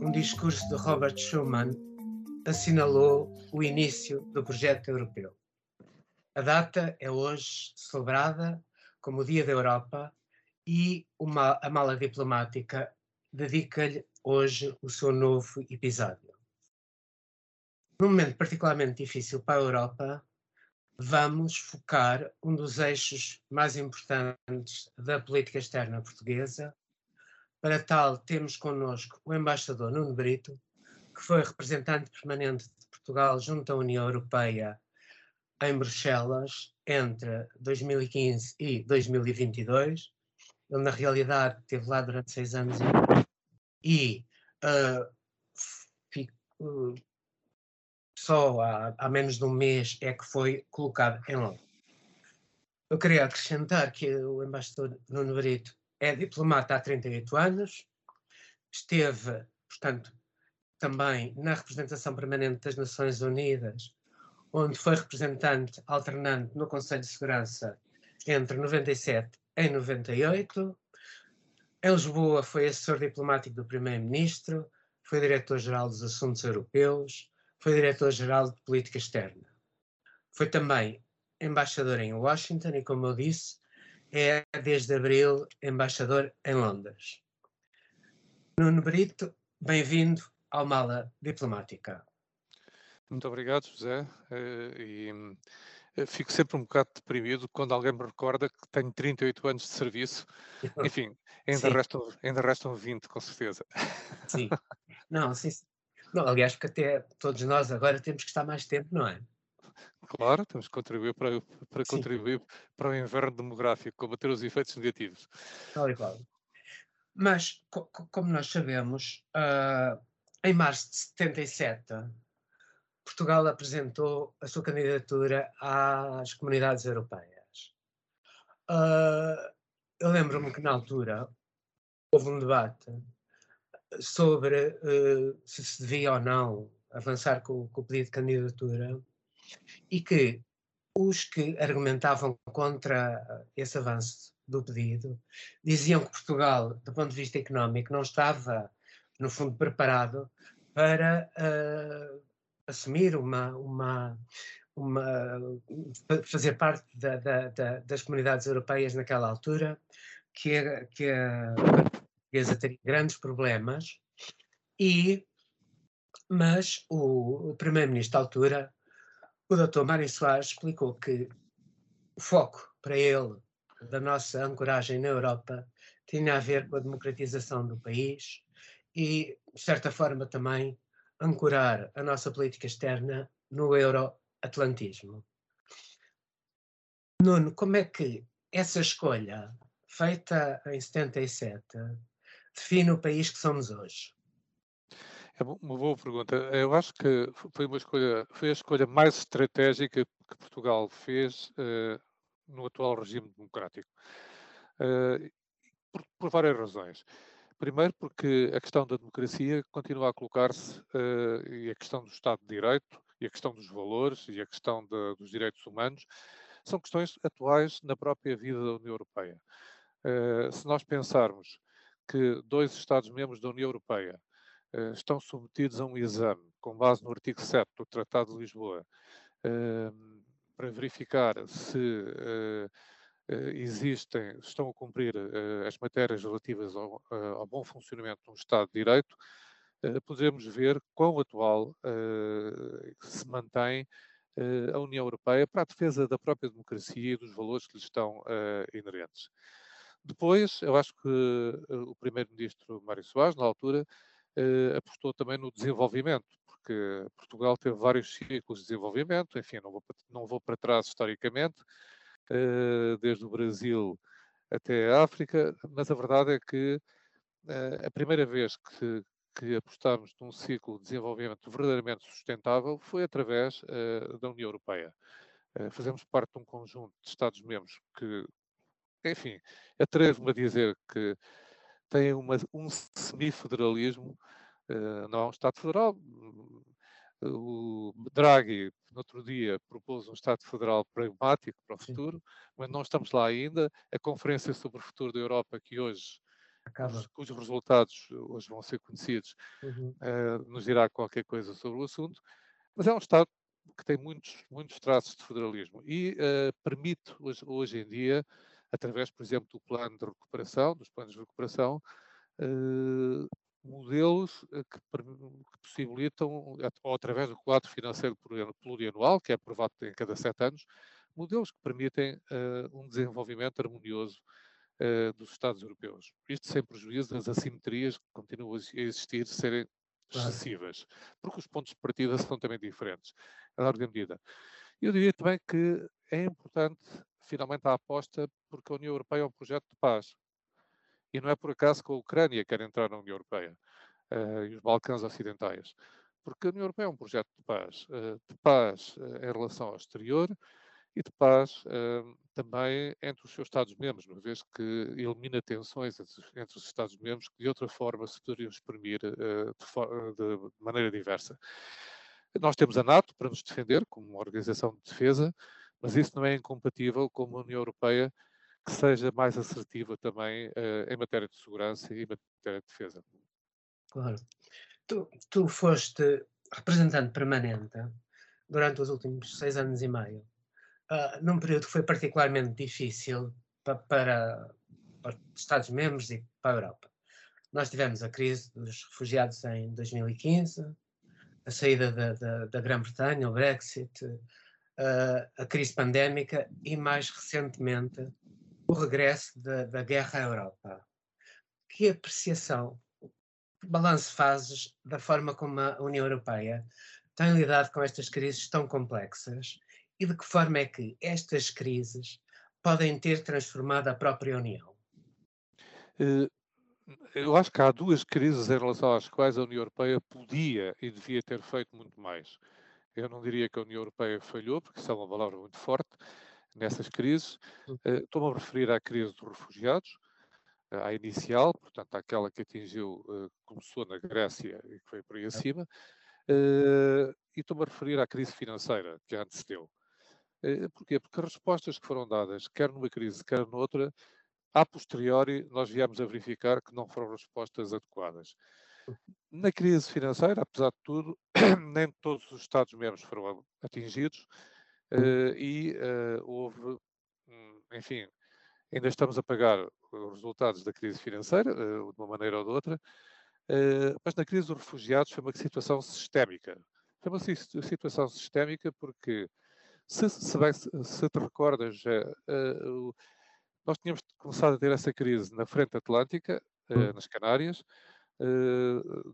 um discurso de Robert Schuman assinalou o início do projeto europeu. A data é hoje celebrada como o Dia da Europa e uma, a mala diplomática dedica-lhe hoje o seu novo episódio. Num momento particularmente difícil para a Europa, vamos focar um dos eixos mais importantes da política externa portuguesa, para tal, temos connosco o embaixador Nuno Brito, que foi representante permanente de Portugal junto à União Europeia em Bruxelas entre 2015 e 2022. Ele, na realidade, esteve lá durante seis anos e uh, fico, só há, há, menos de um mês é que foi colocado em Londres. Eu queria acrescentar que o embaixador Nuno Brito é diplomata há 38 anos, esteve, portanto, também na representação permanente das Nações Unidas, onde foi representante alternante no Conselho de Segurança entre 97 e 98. Em Lisboa foi assessor diplomático do Primeiro-Ministro, foi diretor-geral dos Assuntos Europeus, foi diretor-geral de Política Externa. Foi também embaixador em Washington e, como eu disse, é desde abril embaixador em Londres. Nuno Brito, bem-vindo ao Mala Diplomática. Muito obrigado, José. Eh, e eh, fico sempre um bocado deprimido quando alguém me recorda que tenho 38 anos de serviço. Enfim, ainda, restam, ainda restam 20, com certeza. Sim. Não, sim. Não, aliás, porque até todos nós agora temos que estar mais tempo, não é? Claro, temos que contribuir para, para contribuir para o inverno demográfico, combater os efeitos negativos. Tal e qual. Mas, co como nós sabemos, uh, em março de 77, Portugal apresentou a sua candidatura às comunidades europeias. Uh, eu lembro-me que na altura houve um debate sobre uh, se se devia ou não avançar com, com o pedido de candidatura e que os que argumentavam contra esse avanço do pedido diziam que Portugal, do ponto de vista económico, não estava, no fundo, preparado para uh, assumir uma, uma, uma fazer parte da, da, da, das comunidades europeias naquela altura, que a, que a portuguesa teria grandes problemas, e, mas o, o primeiro-ministro da altura o Dr. Mário Soares explicou que o foco para ele da nossa ancoragem na Europa tinha a ver com a democratização do país e, de certa forma, também ancorar a nossa política externa no euroatlantismo. Nuno, como é que essa escolha, feita em 77, define o país que somos hoje? É uma boa pergunta. Eu acho que foi uma escolha, foi a escolha mais estratégica que Portugal fez uh, no atual regime democrático. Uh, por, por, várias razões. Primeiro, porque a questão da democracia continua a colocar-se, uh, e a questão do Estado de Direito, e a questão dos valores, e a questão de, dos direitos humanos, são questões atuais na própria vida da União Europeia. se nós pensarmos que dois Estados-membros da União Europeia estão submetidos a um exame com base no artigo 7 do Tratado de Lisboa ehm, para verificar se eh, eh, existem, estão a cumprir as matérias relativas ao, ao, bom funcionamento de um Estado de Direito, podemos ver quão atual se mantém a União Europeia para a defesa da própria democracia e dos valores que lhe estão inerentes. Depois, eu acho que o primeiro-ministro Mário Soares, na altura, uh, apostou também no desenvolvimento, porque Portugal teve vários ciclos de desenvolvimento, enfim, não vou, não vou para trás historicamente, uh, desde o Brasil até a África, mas a verdade é que uh, a primeira vez que, que apostámos num ciclo de desenvolvimento verdadeiramente sustentável foi através da União Europeia. Fazemos parte de um conjunto de Estados-membros que, enfim, atrevo-me a dizer que têm uma, um semifederalismo, uh, não é um Estado federal. O Draghi, no outro dia, propôs um Estado federal pragmático para o futuro, mas não estamos lá ainda. A Conferência sobre o Futuro da Europa, que hoje Acaba. cujos resultados hoje vão ser conhecidos, uhum. uh, nos dirá qualquer coisa sobre o assunto, mas é um Estado que tem muitos, muitos traços de federalismo e uh, permite hoje, hoje, em dia, através, por exemplo, do plano de recuperação, dos planos de recuperação, uh, modelos que, que, possibilitam, ou através do quadro financeiro plurianual, que é aprovado em cada sete anos, modelos que permitem um desenvolvimento harmonioso dos Estados europeus. Isto sem prejuízo das assimetrias que continuam a existir, serem excessivas, porque os pontos de partida são também diferentes, a larga medida. Eu diria também que é importante, finalmente, a aposta, porque a União Europeia é um projeto de paz. E não é por acaso que a Ucrânia quer entrar na União Europeia uh, e os Balcãs Ocidentais. Porque a União Europeia é um projeto de paz. Uh, de paz uh, em relação ao exterior, e de paz também entre os seus Estados-membros, uma vez que elimina tensões entre os Estados-membros que de outra forma se poderiam exprimir de, for de, maneira diversa. Nós temos a NATO para nos defender, como uma organização de defesa, mas isso não é incompatível com uma União Europeia que seja mais assertiva também uh, em matéria de segurança e em matéria de defesa. Claro. Tu, tu foste representante permanente durante os últimos seis anos e meio uh, num período que foi particularmente difícil pa, para, para os Estados-membros e para a Europa. Nós tivemos a crise dos refugiados em 2015, a saída da, da, da Grã-Bretanha, o Brexit, a crise pandémica e, mais recentemente, o regresso da, da guerra à Europa. Que apreciação, que balanço fazes da forma como a União Europeia tem lidado com estas crises tão complexas e de que forma é que estas crises podem ter transformado a própria União? Eh, eu acho que há duas crises em relação às quais a União Europeia podia e devia ter feito muito mais. Eu não diria que a União Europeia falhou, porque isso é uma palavra muito forte nessas crises. Hum. Eh, estou-me a referir à crise dos refugiados, à inicial, portanto, àquela que atingiu, eh, começou na Grécia e que foi por aí acima, e estou-me a referir à crise financeira que antecedeu. Eh, porquê? Porque as respostas que foram dadas, quer numa crise, quer noutra, a posteriori nós viemos a verificar que não foram respostas adequadas. Na crise financeira, apesar de tudo, nem todos os Estados-membros foram atingidos uh, e uh, houve, hum, enfim, ainda estamos a pagar os resultados da crise financeira, uh, de uma maneira ou de outra, mas na crise dos refugiados foi uma situação sistémica. Foi uma situação sistémica porque se, se, bem, se te recordas, nós tínhamos começado a ter essa crise na frente atlântica, uh, nas Canárias,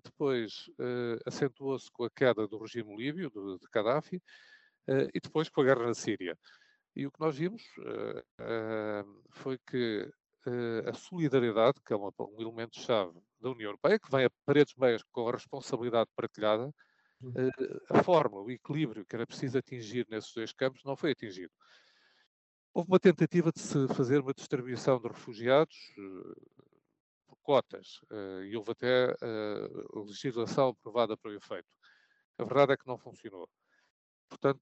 depois acentuou-se com a queda do regime líbio, do, de Gaddafi, e depois com a guerra na Síria. E o que nós vimos foi que a solidariedade, que é uma, um elemento-chave da União Europeia, que vem a paredes meias com a responsabilidade partilhada, uh, a forma, o equilíbrio que era preciso atingir nesses dois campos não foi atingido. Houve uma tentativa de se fazer uma distribuição de refugiados cotas uh, e houve até legislação aprovada para o efeito. A verdade é que não funcionou. Portanto,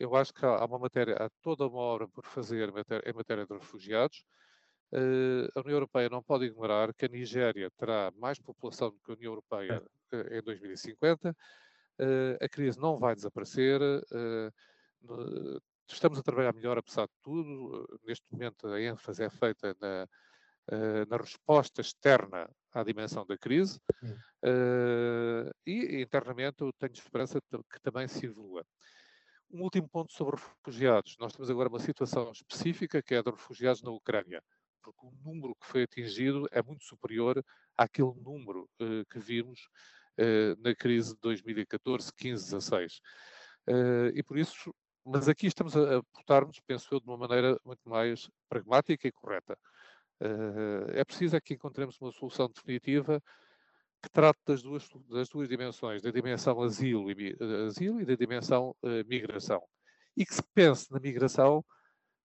eu acho que há uma matéria, há toda uma obra por fazer em matéria de refugiados. A União Europeia não pode ignorar que a Nigéria terá mais população do que a União Europeia em 2050 uh, a crise não vai desaparecer, estamos a trabalhar melhor apesar de tudo, neste momento a ênfase é feita na, na resposta externa à dimensão da crise e internamente eu tenho esperança que também se evolua. Um último ponto sobre refugiados. Nós temos agora uma situação específica que é a dos refugiados na Ucrânia, porque o número que foi atingido é muito superior àquele número uh, que vimos uh, na crise de 2014, 15, 16. Uh, e por isso, mas aqui estamos a, portar-nos, penso eu, de uma maneira muito mais pragmática e correta. Uh, é preciso é que encontremos uma solução definitiva que trate das duas, das duas dimensões, da dimensão asilo e, asilo e da dimensão uh, migração. E que se pense na migração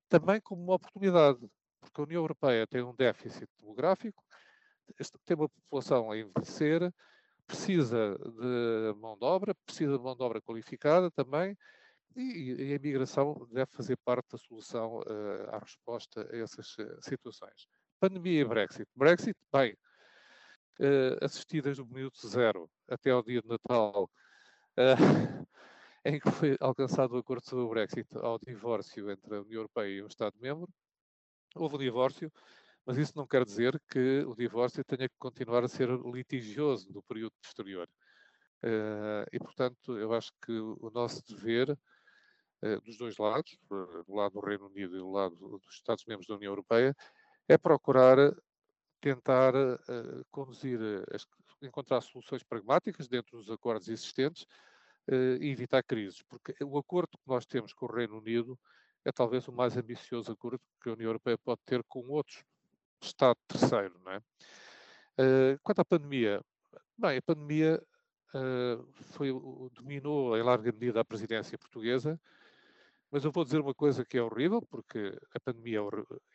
também como uma oportunidade, porque a União Europeia tem um déficit demográfico, tem uma população a envelhecer, precisa de mão de obra, precisa de mão de obra qualificada também, e, e a imigração deve fazer parte da solução uh, à resposta a essas situações. Pandemia e Brexit. Brexit, bem, uh, assisti desde o minuto zero até ao dia de Natal, em que foi alcançado o acordo sobre o Brexit ao divórcio entre a União Europeia e um Estado-membro. Houve um divórcio, mas isso não quer dizer que o divórcio tenha que continuar a ser litigioso no período posterior. Uh, e, portanto, eu acho que o nosso dever, uh, dos dois lados, uh, do lado do Reino Unido e do lado dos Estados-membros da União Europeia, é procurar tentar conduzir, as, encontrar soluções pragmáticas dentro dos acordos existentes e evitar crises, porque o acordo que nós temos com o Reino Unido é talvez o mais ambicioso acordo que a União Europeia pode ter com outros Estado terceiro, não é? Uh, quanto à pandemia, bem, a pandemia uh, foi, dominou em larga medida a presidência portuguesa, mas eu vou dizer uma coisa que é horrível, porque a pandemia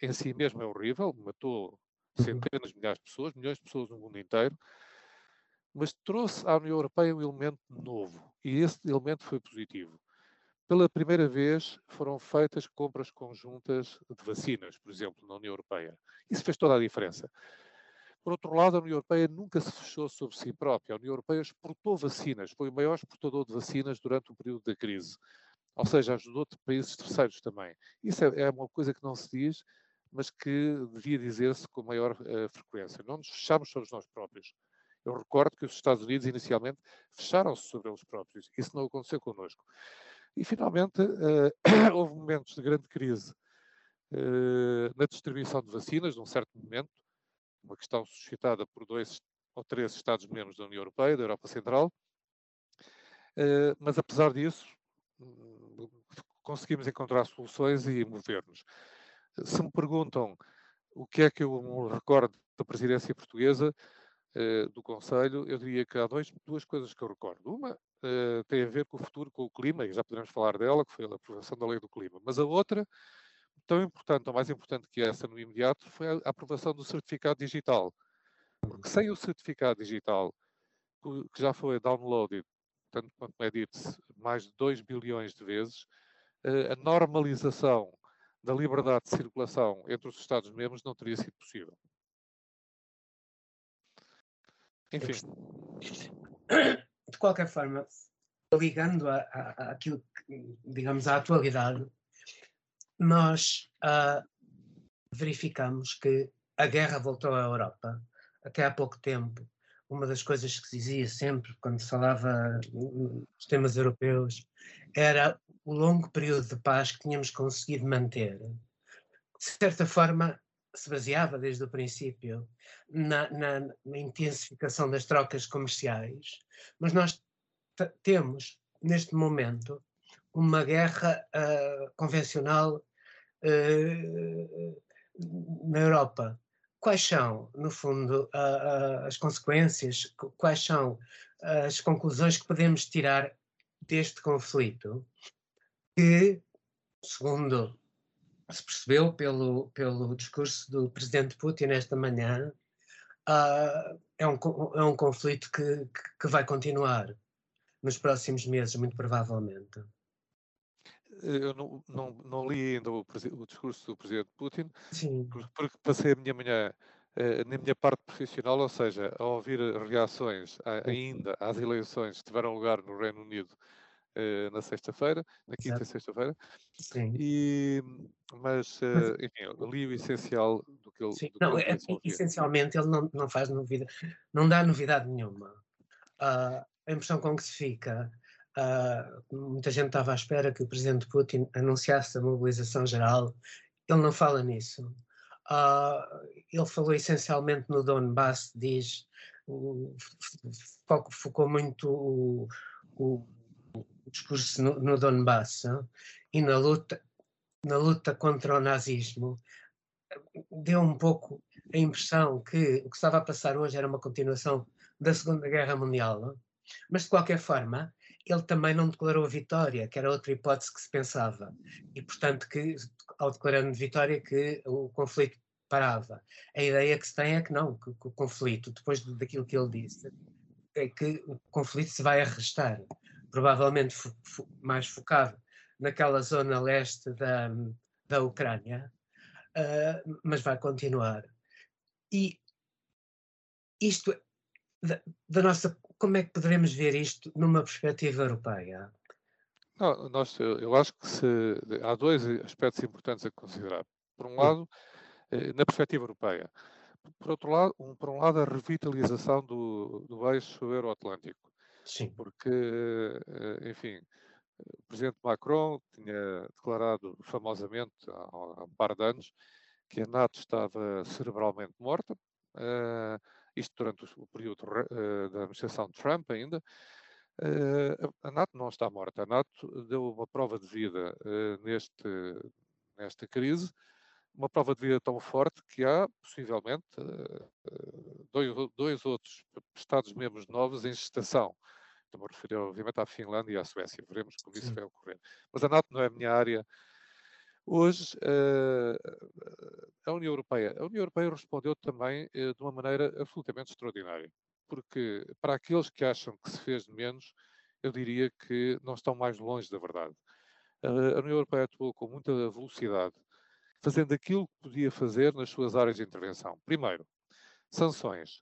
é em si mesma é horrível, matou uhum. centenas de milhares de pessoas, milhões de pessoas no mundo inteiro, mas trouxe à União Europeia um elemento novo, e esse elemento foi positivo pela primeira vez foram feitas compras conjuntas de vacinas, por exemplo, na União Europeia. Isso fez toda a diferença. Por outro lado, a União Europeia nunca se fechou sobre si própria. A União Europeia exportou vacinas, foi o maior exportador de vacinas durante o período da crise. Ou seja, ajudou países terceiros também. Isso é, é uma coisa que não se diz, mas que devia dizer-se com maior uh, frequência. Não nos fechamos sobre nós próprios. Eu recordo que os Estados Unidos inicialmente fecharam-se sobre eles próprios. Isso não aconteceu connosco. E, finalmente, uh, houve momentos de grande crise uh, na distribuição de vacinas, num certo momento, uma questão suscitada por dois ou três Estados-membros da União Europeia, da Europa Central, uh, mas, apesar disso, conseguimos encontrar soluções e mover-nos. Se me perguntam o que é que eu me recordo da presidência portuguesa, do Conselho, eu diria que há dois, duas coisas que eu recordo. Uma uh, tem a ver com o futuro, com o clima, e já podemos falar dela, que foi a aprovação da lei do clima. Mas a outra, tão importante, ou mais importante que essa no imediato, foi a aprovação do certificado digital. Porque sem o certificado digital, que já foi downloaded, tanto quanto é dito, mais de 2 bilhões de vezes, a normalização da liberdade de circulação entre os Estados-membros não teria sido possível. Enfim de qualquer forma, ligando a, a, aquilo que, digamos, à atualidade, nós uh, verificamos que a guerra voltou à Europa. Até há pouco tempo, uma das coisas que se dizia sempre, quando se falava dos temas europeus, era o longo período de paz que tínhamos conseguido manter. De certa forma, se baseava desde o princípio na, na, na intensificação das trocas comerciais, mas nós temos, neste momento, uma guerra uh, convencional uh, na Europa. Quais são, no fundo, uh, as consequências, quais são as conclusões que podemos tirar deste conflito? Que, segundo se percebeu pelo, pelo discurso do presidente Putin esta manhã, uh, é, um, é um conflito que, que vai continuar nos próximos meses, muito provavelmente. Eu não, não, não li ainda o, o, discurso do presidente Putin, Sim. porque passei a minha manhã eh, na minha parte profissional, ou seja, a ouvir reações ainda às eleições que tiveram lugar no Reino Unido uh, na sexta-feira, na quinta e sexta-feira. E, mas, uh, enfim, li o essencial do que ele. Sim, não, ele é, essencialmente ele não, não faz novidade, não dá novidade nenhuma. Uh, a impressão com que se fica. Uh, muita gente estava à espera que o presidente Putin anunciasse a mobilização geral. Ele não fala nisso. Uh, ele falou essencialmente no Donbass, diz, o, focou muito o, o, discurso no, no Donbass e na luta, na luta contra o nazismo, deu um pouco a impressão que o que estava a passar hoje era uma continuação da Segunda Guerra Mundial, mas de qualquer forma ele também não declarou vitória, que era outra hipótese que se pensava. E, portanto, que ao declarando vitória que o conflito parava. A ideia que se tem é que não, que, que o conflito, depois daquilo que ele disse, é que o conflito se vai arrastar, provavelmente fo, fo, mais focado naquela zona leste da, da Ucrânia, uh, mas vai continuar. E isto, da, da, nossa, como é que poderemos ver isto numa perspectiva europeia? Não, nós, eu acho que se, há dois aspectos importantes a considerar. Por um lado, eh, na perspectiva europeia. Por outro lado, um, por um lado, a revitalização do, do eixo euroatlântico. Sim. Porque, eh, enfim, o presidente Macron tinha declarado famosamente há, um par de anos que a NATO estava cerebralmente morta, uh, isto durante o, período uh, da administração de Trump ainda. Uh, a NATO não está morta, a NATO deu uma prova de vida neste, nesta crise, uma prova de vida tão forte que há, possivelmente, dois, dois outros Estados-membros novos em gestação. Estou-me a referir, obviamente, à Finlândia e à Suécia. Veremos como isso vai ocorrer. Mas a NATO não é a minha área. Hoje, uh, a União Europeia. A União Europeia respondeu também uh, de uma maneira absolutamente extraordinária. Porque, para aqueles que acham que se fez de menos, eu diria que não estão mais longe da verdade. A União Europeia atuou com muita velocidade, fazendo aquilo que podia fazer nas suas áreas de intervenção. Primeiro, sanções.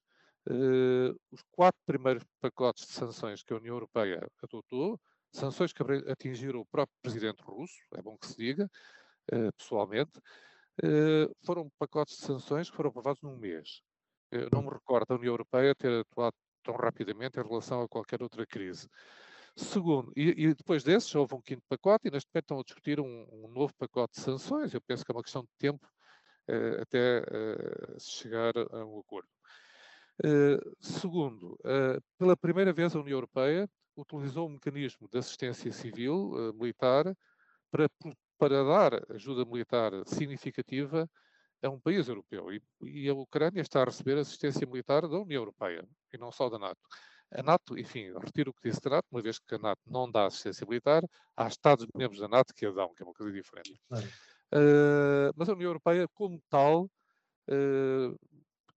Uh, os quatro primeiros pacotes de sanções que a União Europeia adotou, sanções que atingiram o próprio presidente russo, é bom que se diga, uh, pessoalmente, uh, foram pacotes de sanções que foram aprovados num mês. Eu não me recordo da União Europeia ter atuado tão rapidamente em relação a qualquer outra crise. Segundo, e, e, depois desses houve um quinto pacote e neste momento estão a discutir um, um novo pacote de sanções. Eu penso que é uma questão de tempo até se chegar a um acordo. Eh, segundo, uh, pela primeira vez a União Europeia utilizou um mecanismo de assistência civil uh, militar para, para dar ajuda militar significativa a um país europeu. E, e, a Ucrânia está a receber assistência militar da União Europeia e não só da NATO. A NATO, enfim, retiro o que disse da NATO, uma vez que a NATO não dá assistência militar, há Estados-membros da NATO que a dão, que é uma coisa diferente. mas a União Europeia, como tal,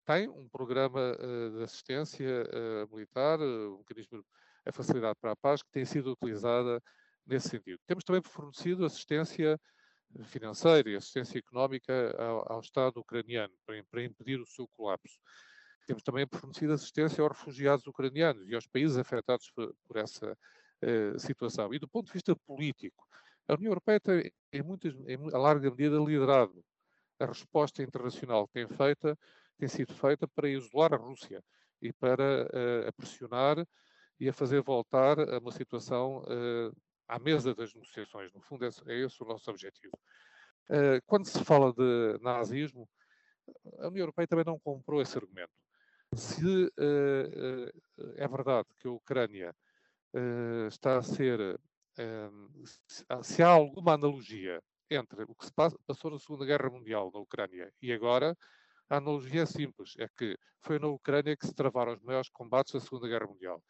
tem um programa uh, de assistência uh, militar, uh, um mecanismo, a facilidade para a paz, que tem sido utilizada nesse sentido. Temos também fornecido assistência financeira e assistência económica ao, ao Estado ucraniano, para, para, impedir o seu colapso. Temos também fornecido assistência aos refugiados ucranianos e aos países afetados por, essa situação. E do ponto de vista político, a União Europeia tem, em, muitas, em a larga medida, liderado a resposta internacional que tem feita tem sido feita para isolar a Rússia e para uh, a pressionar e a fazer voltar a uma situação uh, à mesa das negociações. No fundo, é, é esse o nosso objetivo. Uh, quando se fala de nazismo, a União Europeia também não comprou esse argumento. Se é verdade que a Ucrânia está a ser. se há alguma analogia entre o que se passou na Segunda Guerra Mundial na Ucrânia e agora, a analogia é simples, é que foi na Ucrânia que se travaram os maiores combates da Segunda Guerra Mundial.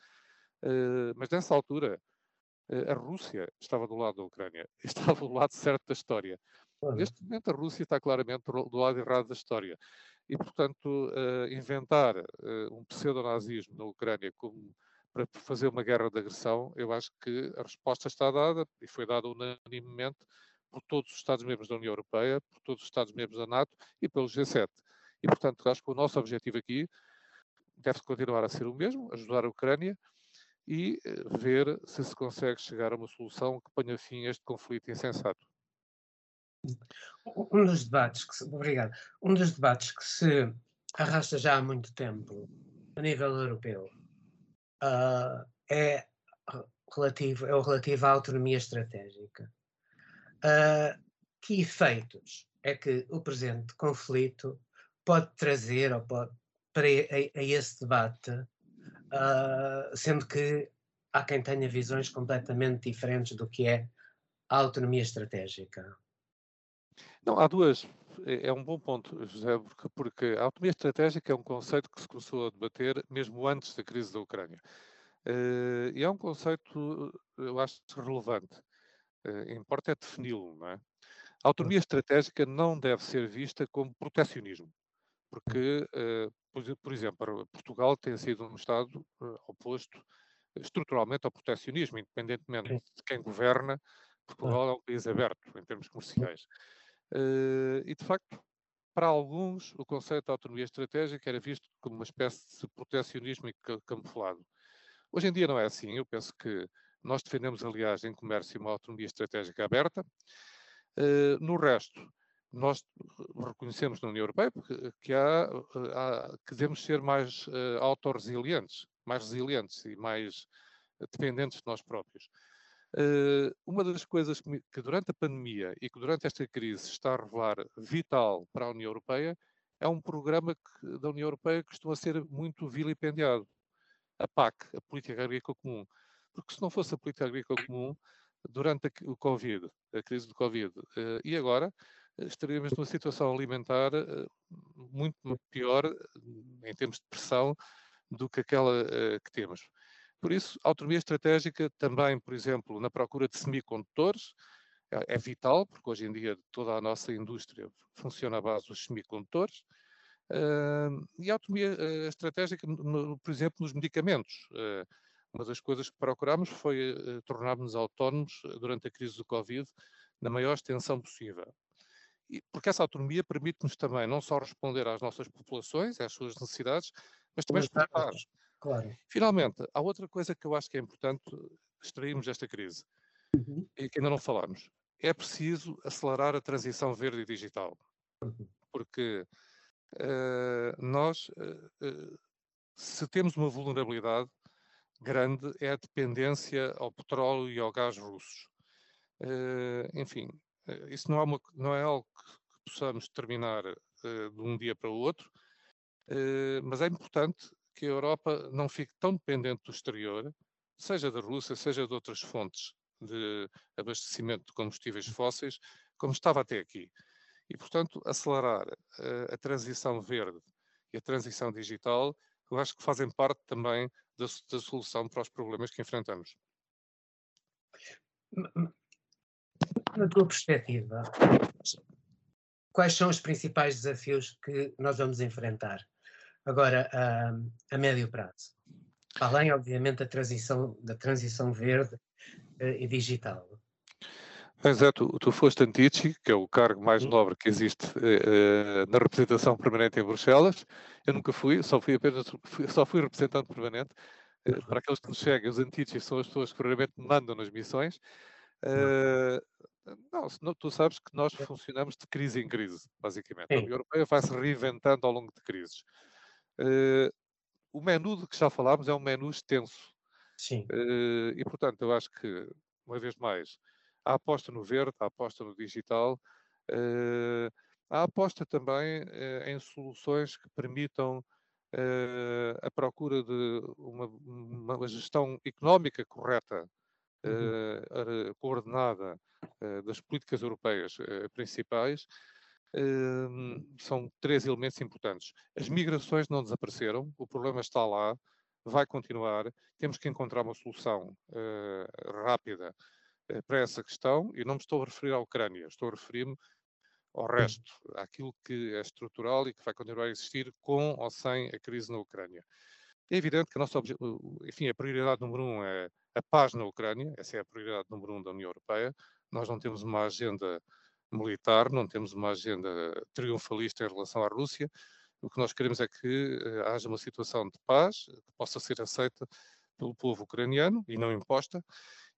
Uh, mas nessa altura, uh, a Rússia estava do lado da Ucrânia, estava do lado certo da história. Neste momento, a Rússia está claramente do lado errado da história. E, portanto, uh, inventar um pseudo-nazismo na Ucrânia como para fazer uma guerra de agressão, eu acho que a resposta está dada e foi dada unanimemente por todos os Estados-membros da União Europeia, por todos os Estados-membros da NATO e pelo G7. E, portanto, acho que o nosso objetivo aqui deve continuar a ser o mesmo, ajudar a Ucrânia e eh, ver se se consegue chegar a uma solução que ponha fim a este conflito insensato. Um dos debates que se, obrigado. Um dos debates que se arrasta já há muito tempo a nível europeu uh, é relativo é o relativo à autonomia estratégica. Uh, que efeitos é que o presente conflito pode trazer ou pode, para a, a esse debate, uh, sendo que há quem tenha visões completamente diferentes do que é a autonomia estratégica. Não, há duas, é, é um bom ponto, José, porque, porque, a autonomia estratégica é um conceito que se começou a debater mesmo antes da crise da Ucrânia. Uh, e é um conceito, eu acho, relevante. Uh, importa é defini-lo, não é? A autonomia estratégica não deve ser vista como protecionismo, porque, uh, por, por, exemplo, Portugal tem sido um Estado oposto estruturalmente ao protecionismo, independentemente de quem governa, Portugal é um país aberto em termos comerciais. Uh, e, de facto, para alguns, o conceito de autonomia estratégica era visto como uma espécie de protecionismo camuflado. Hoje em dia não é assim. Eu penso que nós defendemos, aliás, em comércio uma autonomia estratégica aberta. Uh, no resto, nós reconhecemos na União Europeia que, há, há, que devemos ser mais uh, autorresilientes, mais resilientes e mais dependentes de nós próprios. Uh, uma das coisas que, durante a pandemia e que durante esta crise está a revelar vital para a União Europeia é um programa que, da União Europeia que costuma ser muito vilipendiado. A PAC, a Política Agrícola Comum. Porque se não fosse a Política Agrícola Comum, durante a, o Covid, a crise do Covid, uh, e agora, estaríamos numa situação alimentar muito pior em termos de pressão do que aquela que temos. Por isso, autonomia estratégica também, por exemplo, na procura de semicondutores, é, é vital, porque hoje em dia toda a nossa indústria funciona à base dos semicondutores. Uh, e autonomia uh, estratégica, no, por exemplo, nos medicamentos. Uh, uma das coisas que procurámos foi uh, tornarmos autónomos durante a crise do Covid na maior extensão possível. E, porque essa autonomia permite-nos também não só responder às nossas populações, às suas necessidades, mas também exportar. Claro. Finalmente, há outra coisa que eu acho que é importante extrairmos desta crise uhum. e que ainda não falámos. É preciso acelerar a transição verde e digital. Uhum. Porque uh, nós, uh, se temos uma vulnerabilidade grande, é a dependência ao petróleo e ao gás russos. enfim, isso não é, uma, não é algo que, que possamos terminar de um dia para o outro, mas é importante que a Europa não fique tão dependente do exterior, seja da Rússia, seja de outras fontes de abastecimento de combustíveis fósseis, como estava até aqui. E, portanto, acelerar a, eh, a transição verde e a transição digital, eu acho que fazem parte também da, da solução para os problemas que enfrentamos. Na tua perspectiva, quais são os principais desafios que nós vamos enfrentar? Agora, a, a médio prazo, além, obviamente, da transição, da transição verde uh, e digital. Exato, tu, tu foste Antici, que é o cargo mais uhum. nobre que existe uh, na representação permanente em Bruxelas. Eu nunca fui, só fui apenas fui, só fui representante permanente. Uh, para aqueles que nos seguem, os Antici são as pessoas que realmente mandam nas missões. Uh, não, tu sabes que nós funcionamos de crise em crise, basicamente. A União Europeia vai se reinventando ao longo de crises. Uh, o menu de que já falámos é um menu extenso. Sim. Uh, e, portanto, eu acho que, uma vez mais, a aposta no verde, a aposta no digital, uh, a aposta também em soluções que permitam a procura de uma, uma gestão económica correta, uhum. coordenada das políticas europeias principais, são três elementos importantes. As migrações não desapareceram, o problema está lá, vai continuar. Temos que encontrar uma solução uh, rápida uh, para essa questão e não me estou a referir à Ucrânia, estou a referir-me ao resto, àquilo que é estrutural e que vai continuar a existir com ou sem a crise na Ucrânia. É evidente que a nossa enfim, a prioridade número um é a paz na Ucrânia, essa é a prioridade número um da União Europeia. Nós não temos uma agenda militar, não temos uma agenda triunfalista em relação à Rússia. O que nós queremos é que uh, haja uma situação de paz que possa ser aceita pelo povo ucraniano e não imposta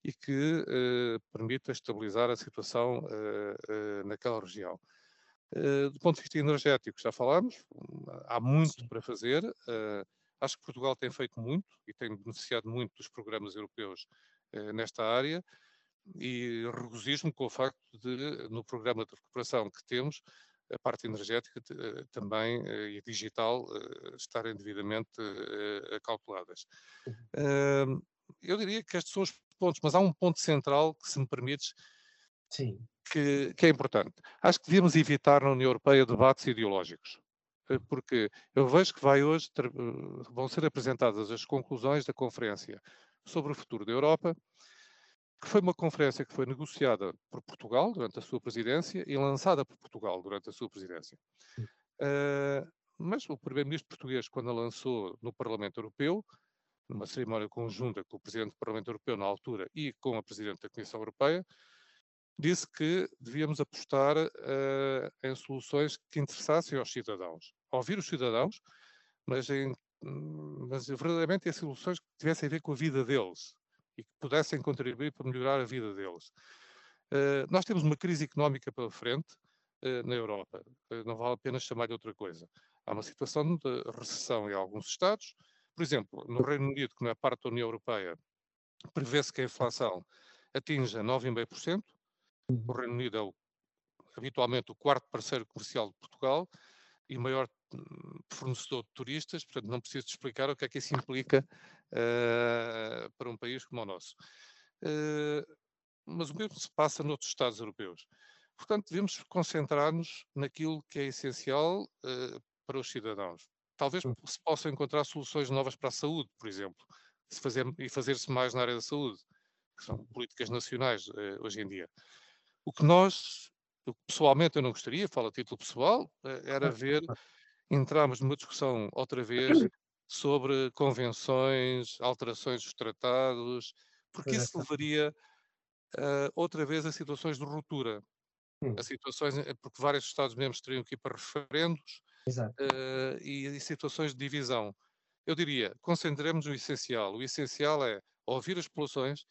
e que uh, permita estabilizar a situação uh, naquela região. do ponto de vista energético, já falámos, há muito para fazer. acho que Portugal tem feito muito e tem beneficiado muito dos programas europeus nesta área e regozijo-me com o facto de, no programa de recuperação que temos, a parte energética eh, também eh, e digital eh, estarem devidamente calculadas. Eu diria que estes são os pontos, mas há um ponto central que, se me permites, Sim. que, que, é importante. Acho que devíamos evitar na União Europeia debates ideológicos, porque eu vejo que vai hoje vão ser apresentadas as conclusões da conferência sobre o futuro da Europa, que foi uma conferência que foi negociada por Portugal durante a sua presidência e lançada por Portugal durante a sua presidência. Uh, mas o primeiro-ministro português, quando a lançou no Parlamento Europeu, numa cerimónia conjunta com o Presidente do Parlamento Europeu na altura e com a Presidente da Comissão Europeia, disse que devíamos apostar uh, em soluções que interessassem aos cidadãos. Ouvir os cidadãos, mas, em, mas verdadeiramente em soluções que tivessem a ver com a vida deles e que pudessem contribuir para melhorar a vida deles. Uh, nós temos uma crise económica pela frente uh, na Europa. não vale a pena chamar de outra coisa. Há uma situação de recessão em alguns Estados. Por exemplo, no Reino Unido, que não é parte da União Europeia, prevê-se que a inflação atinja 9,5%. O. Reino Unido é o, habitualmente o quarto parceiro comercial de Portugal e maior hum, fornecedor de turistas, portanto não preciso explicar o que é que isso implica uh, para um país como o nosso. Uh, mas o mesmo se passa noutros Estados europeus. Portanto, devemos concentrar-nos naquilo que é essencial uh, para os cidadãos. Talvez hum. se possam encontrar soluções novas para a saúde, por exemplo, se fazer, e fazer-se mais na área da saúde, que são políticas nacionais hoje em dia. O que nós, pessoalmente eu não gostaria, falo a título pessoal, eh, era ver, entrarmos numa discussão outra vez sobre convenções, alterações dos tratados, porque isso levaria uh, outra vez a situações de ruptura. Hum. A situações, eh, porque vários Estados-membros teriam que ir para referendos uh, e, e, situações de divisão. Eu diria, concentremos no essencial. O essencial é ouvir as populações,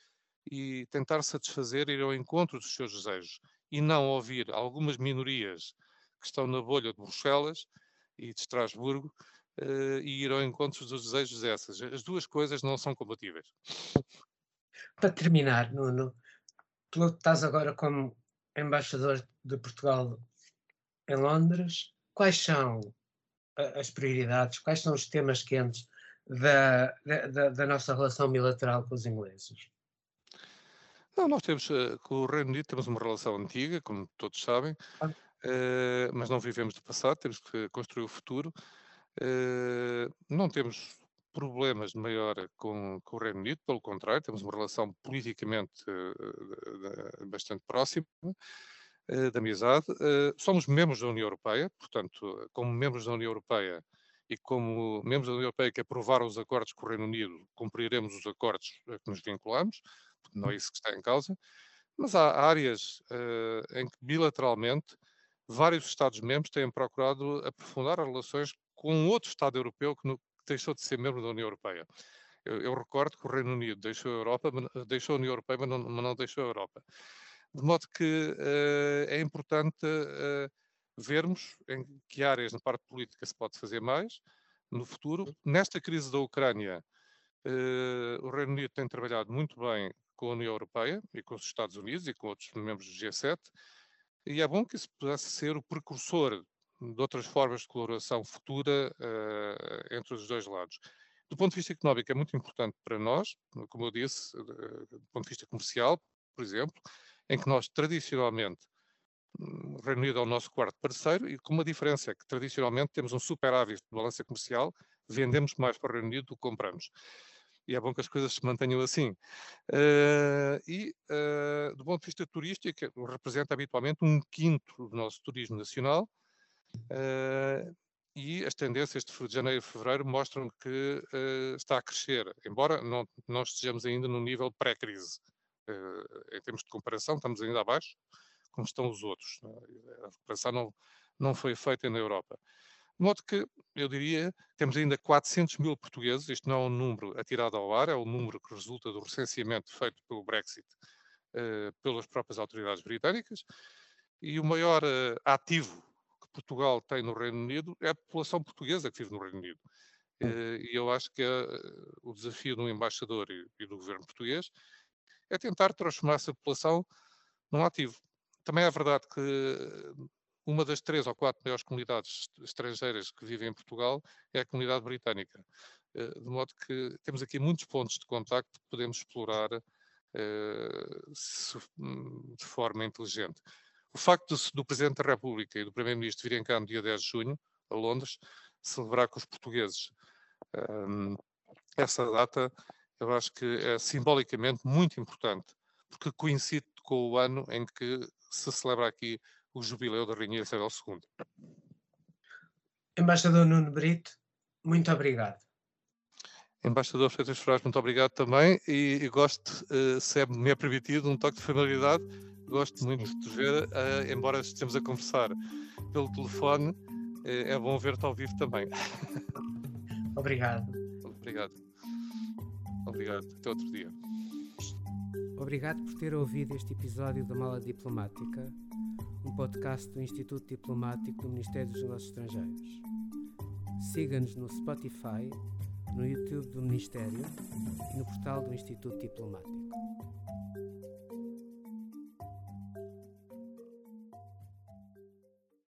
e tentar satisfazer, ir ao encontro dos seus desejos e não ouvir algumas minorias que estão na bolha de Bruxelas e de Estrasburgo uh, e ir ao encontro dos desejos dessas. As duas coisas não são compatíveis. Para terminar, Nuno, tu estás agora como embaixador de Portugal em Londres. Quais são as prioridades, quais são os temas quentes da, da, da nossa relação bilateral com os ingleses? Não, nós temos, uh, com o Reino Unido temos uma relação antiga, como todos sabem, ah. uh, mas não vivemos do passado, temos que construir o futuro. Uh, não temos problemas de maior com, com, o Reino Unido, pelo contrário, temos uma relação politicamente bastante próxima, de amizade. somos membros da União Europeia, portanto, como membros da União Europeia e como membros da União Europeia que aprovaram os acordos com o Reino Unido, cumpriremos os acordos a que nos vinculamos não é isso que está em causa, mas há áreas em que bilateralmente vários Estados-membros têm procurado aprofundar as relações com outro Estado europeu que, no, que deixou de ser membro da União Europeia. Eu, eu, recordo que o Reino Unido deixou a, Europa, deixou a União Europeia, mas não, mas não deixou a Europa. De modo que uh, é importante uh, vermos em que áreas na parte política se pode fazer mais no futuro. Nesta crise da Ucrânia, o Reino Unido tem trabalhado muito bem com a União Europeia e com os Estados Unidos e com outros membros do G7, e é bom que isso pudesse ser o precursor de outras formas de colaboração futura uh, entre os dois lados. Do ponto de vista económico, é muito importante para nós, como eu disse, do ponto de vista comercial, por exemplo, em que nós tradicionalmente, o Reino Unido é nosso quarto parceiro, e com uma diferença, é que tradicionalmente temos um superávit de balança comercial, vendemos mais para o Reino Unido do que compramos e é bom que as coisas se mantenham assim. Uh, e, uh, do ponto de vista turístico, representa habitualmente um quinto do nosso turismo nacional. Uh, e as tendências de janeiro e fevereiro mostram que está a crescer, embora não, não estejamos ainda no nível pré-crise. em termos de comparação, estamos ainda abaixo, como estão os outros. É? A comparação não, não foi feita na Europa. De modo que, eu diria, temos ainda 400 mil portugueses, isto não é um número atirado ao ar, é um número que resulta do recenseamento feito pelo Brexit uh, pelas próprias autoridades britânicas, e o maior uh, ativo Portugal tem no Reino Unido é a população portuguesa que vive no Reino Unido. Uh, e eu acho que o desafio do embaixador e, e do governo português é tentar transformar essa população num ativo. Também é verdade que uma das três ou quatro maiores comunidades estrangeiras que vivem em Portugal é a comunidade britânica. Eh, de modo que temos aqui muitos pontos de contacto que podemos explorar uh, de forma inteligente. O facto de, do Presidente da República e do Primeiro-Ministro virem cá no dia 10 de junho, a Londres, celebrar com os portugueses um, essa data, eu acho que é simbolicamente muito importante, porque coincide com o ano em que se celebra aqui o jubileu da Rainha Isabel II. Embaixador Nuno Brito, muito obrigado. Embaixador Freitas Ferraz, muito obrigado também e, e gosto, uh, se é, me é permitido, um toque de familiaridade, gosto muito de te ver, uh, embora estejamos a conversar pelo telefone, uh, é bom ver-te ao vivo também. Obrigado. Obrigado. Obrigado. Até outro dia. Obrigado por ter ouvido este episódio da Mala Diplomática, um podcast do Instituto Diplomático do Ministério dos Negócios Estrangeiros. Siga-nos no Spotify, no YouTube do Ministério e no portal do Instituto Diplomático.